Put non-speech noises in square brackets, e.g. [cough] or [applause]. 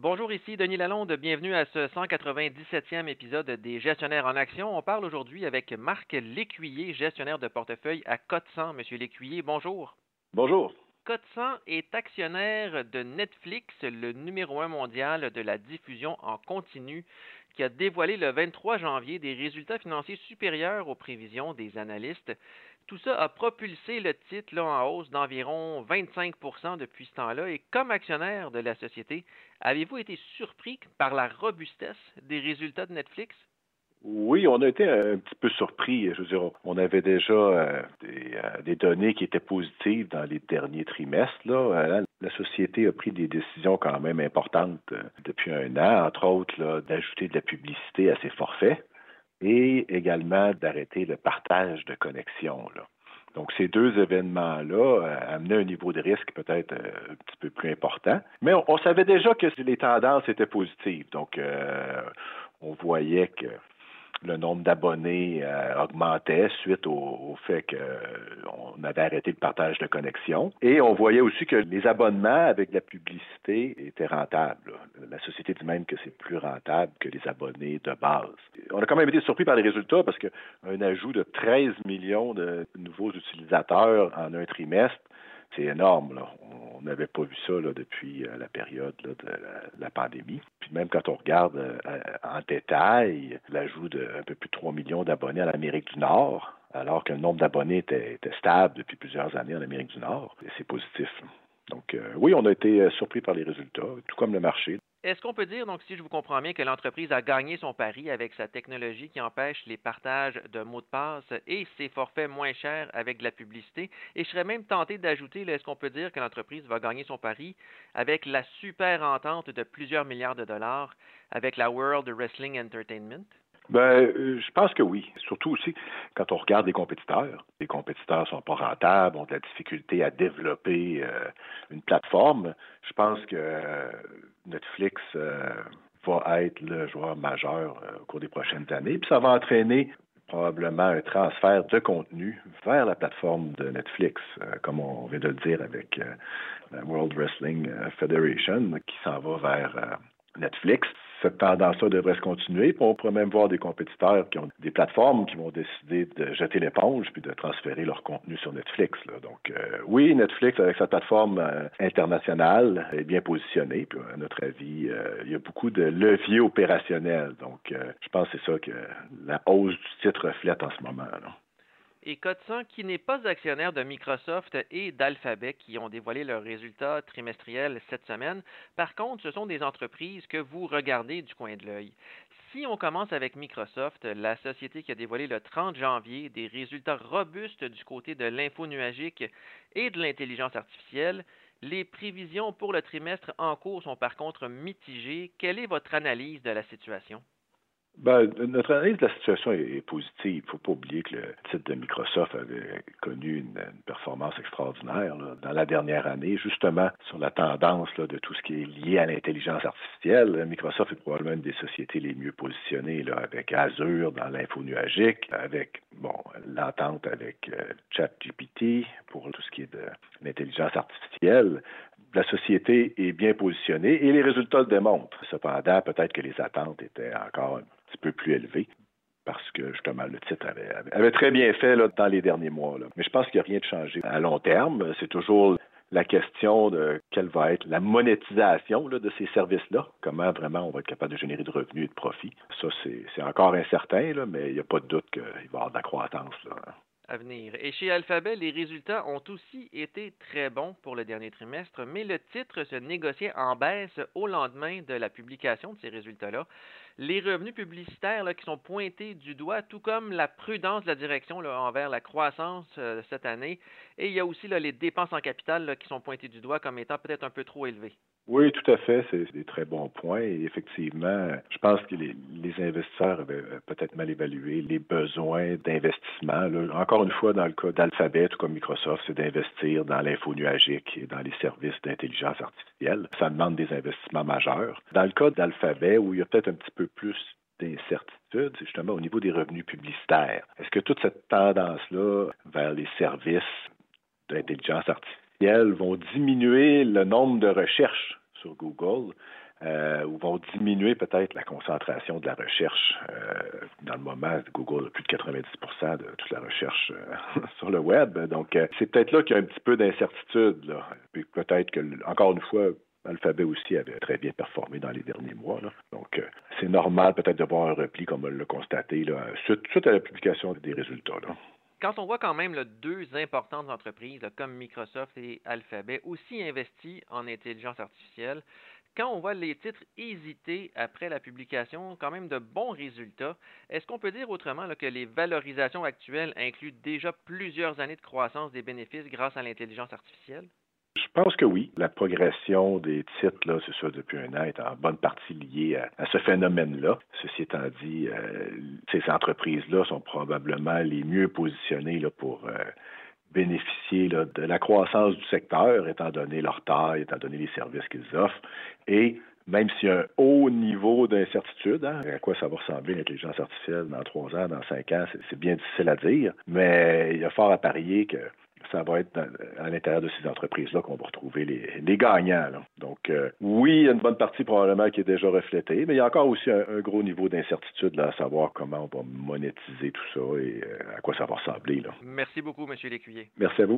Bonjour, ici Denis Lalonde. Bienvenue à ce 197e épisode des Gestionnaires en Action. On parle aujourd'hui avec Marc Lécuyer, gestionnaire de portefeuille à Cote Monsieur Lécuyer, bonjour. Bonjour. Cote est actionnaire de Netflix, le numéro un mondial de la diffusion en continu, qui a dévoilé le 23 janvier des résultats financiers supérieurs aux prévisions des analystes. Tout ça a propulsé le titre en hausse d'environ 25% depuis ce temps-là. Et comme actionnaire de la société, avez-vous été surpris par la robustesse des résultats de Netflix? Oui, on a été un petit peu surpris. Je veux dire, on avait déjà euh, euh, des, données qui étaient positives dans les derniers trimestres. Là. La société a pris des décisions quand même importantes euh, depuis un an, entre autres d'ajouter de la publicité à ses forfaits et également d'arrêter le partage de connexions. Donc, ces deux événements-là euh, amenaient un niveau de risque peut-être euh, un petit peu plus important. Mais on, savait déjà que les tendances étaient positives. Donc, euh, on voyait que le nombre d'abonnés euh, augmentait suite au, fait qu'on avait arrêté le partage de connexion. Et on voyait aussi que les abonnements avec la publicité étaient rentables. La société dit même que c'est plus rentable que les abonnés de base. On a quand même été surpris par les résultats parce qu'un ajout de 13 millions de nouveaux utilisateurs en un trimestre, c'est énorme. Là. On n'avait pas vu ça depuis euh, la période de la, pandémie. Puis même quand on regarde euh, en détail l'ajout d'un peu plus de 3 millions d'abonnés en Amérique du Nord, alors que le nombre d'abonnés était, stable depuis plusieurs années en Amérique du Nord, c'est positif. Donc euh, oui, on a été surpris par les résultats, tout comme le marché. Est-ce qu'on peut dire, donc, si je vous comprends bien, que l'entreprise a gagné son pari avec sa technologie qui empêche les partages de mots de passe et ses forfaits moins chers avec de la publicité? Et je serais même tenté d'ajouter, est-ce qu'on peut dire que l'entreprise va gagner son pari avec la super entente de plusieurs milliards de dollars avec la World Wrestling Entertainment? Ben, euh, je pense que oui. Surtout aussi quand on regarde les compétiteurs. Les compétiteurs sont pas rentables, ont de la difficulté à développer euh, une plateforme. Je pense que euh, Netflix va être le joueur majeur au cours des prochaines années. Puis ça va entraîner probablement un transfert de contenu vers la plateforme de Netflix, comme on vient de le dire avec la World Wrestling Federation, qui s'en va vers Netflix cette tendance-là devrait se continuer. Puis on pourrait même voir des compétiteurs qui ont des plateformes qui vont décider de jeter l'éponge puis de transférer leur contenu sur Netflix. Donc euh, oui, Netflix, avec sa plateforme euh, internationale, est bien positionné. Puis à notre avis, euh, il y a beaucoup de leviers opérationnels. Donc je pense que c'est ça que la hausse du titre reflète en ce moment. Là et Cotsan, qui n'est pas actionnaire de Microsoft et d'Alphabet, qui ont dévoilé leurs résultats trimestriels cette semaine. Par contre, ce sont des entreprises que vous regardez du coin de l'œil. Si on commence avec Microsoft, la société qui a dévoilé le 30 janvier des résultats robustes du côté de l'info nuagique et de l'intelligence artificielle, les prévisions pour le trimestre en cours sont par contre mitigées. Quelle est votre analyse de la situation? Ben, notre analyse de la situation est, positive. Il ne faut pas oublier que le titre de Microsoft avait connu une, performance extraordinaire dans la dernière année, justement sur la tendance de tout ce qui est lié à l'intelligence artificielle. Microsoft est probablement une des sociétés les mieux positionnées avec Azure dans l'info nuagique, avec bon l'entente avec euh, ChatGPT pour tout ce qui est de l'intelligence artificielle la société est bien positionnée et les résultats le démontrent. Cependant, peut-être que les attentes étaient encore petit peu plus élevées parce que justement le titre avait, très bien fait dans les derniers mois. Mais je pense qu'il n'y a rien de changé à long terme. C'est toujours la question de quelle va être la monétisation de ces services-là, comment vraiment on va être capable de générer de revenus et de profits. Ça, c'est encore incertain, mais il n'y a pas de doute qu'il va y avoir de la croissance. Et chez Alphabet, les résultats ont aussi été très bons pour le dernier trimestre, mais le titre se négociait en baisse au lendemain de la publication de ces résultats-là les revenus publicitaires qui sont pointés du doigt, tout comme la prudence de la direction envers la croissance euh, cette année. Et il y a aussi les dépenses en capital qui sont pointées du doigt comme étant peut-être un peu trop élevées. Oui, tout à fait. C'est des très bons points. Et effectivement, je pense que les, investisseurs avaient euh, peut-être mal évalué les besoins d'investissement. Encore une fois, dans le cas d'Alphabet, ou comme Microsoft, c'est d'investir dans l'info nuagique et dans les services d'intelligence artificielle. Ça demande des investissements majeurs. Dans le cas d'Alphabet, où il y a peut-être un petit peu plus d'incertitude, c'est justement au niveau des revenus publicitaires. Est-ce que toute cette tendance-là vers les services d'intelligence artificielle vont diminuer le nombre de recherches sur Google euh, ou vont diminuer peut-être la concentration de la recherche. dans le moment, Google a plus de 90% de toute la recherche [laughs] sur le web. Donc, c'est peut-être là qu'il y a un petit peu d'incertitude. Peut-être que, encore une fois, Alphabet aussi avait très bien performé dans les derniers mois. Donc, c'est normal peut-être de voir un repli, comme on l'a constaté, là, suite, à la publication des résultats. Quand on voit quand même deux importantes entreprises comme Microsoft et Alphabet aussi investies en intelligence artificielle, quand on voit les titres hésiter après la publication, quand même de bons résultats, est-ce qu'on peut dire autrement que les valorisations actuelles incluent déjà plusieurs années de croissance des bénéfices grâce à l'intelligence artificielle? Je pense que oui. La progression des titres, là, c'est ça, depuis un an, est en bonne partie liée à, ce phénomène-là. Ceci étant dit, euh, ces entreprises-là sont probablement les mieux positionnées pour euh, bénéficier de la croissance du secteur, étant donné leur taille, étant donné les services qu'ils offrent. Et même s'il y a un haut niveau d'incertitude, hein, à quoi ça va ressembler l'intelligence artificielle dans trois ans, dans cinq ans, c'est bien difficile à dire, mais il y a fort à parier que ça va être à l'intérieur de ces entreprises-là qu'on va retrouver les, gagnants. Donc, euh, oui, il y a une bonne partie probablement qui est déjà reflétée, mais il y a encore aussi un, gros niveau d'incertitude à savoir comment on va monétiser tout ça et euh, à quoi ça va ressembler. Merci beaucoup, M. Lécuyer. Merci à vous.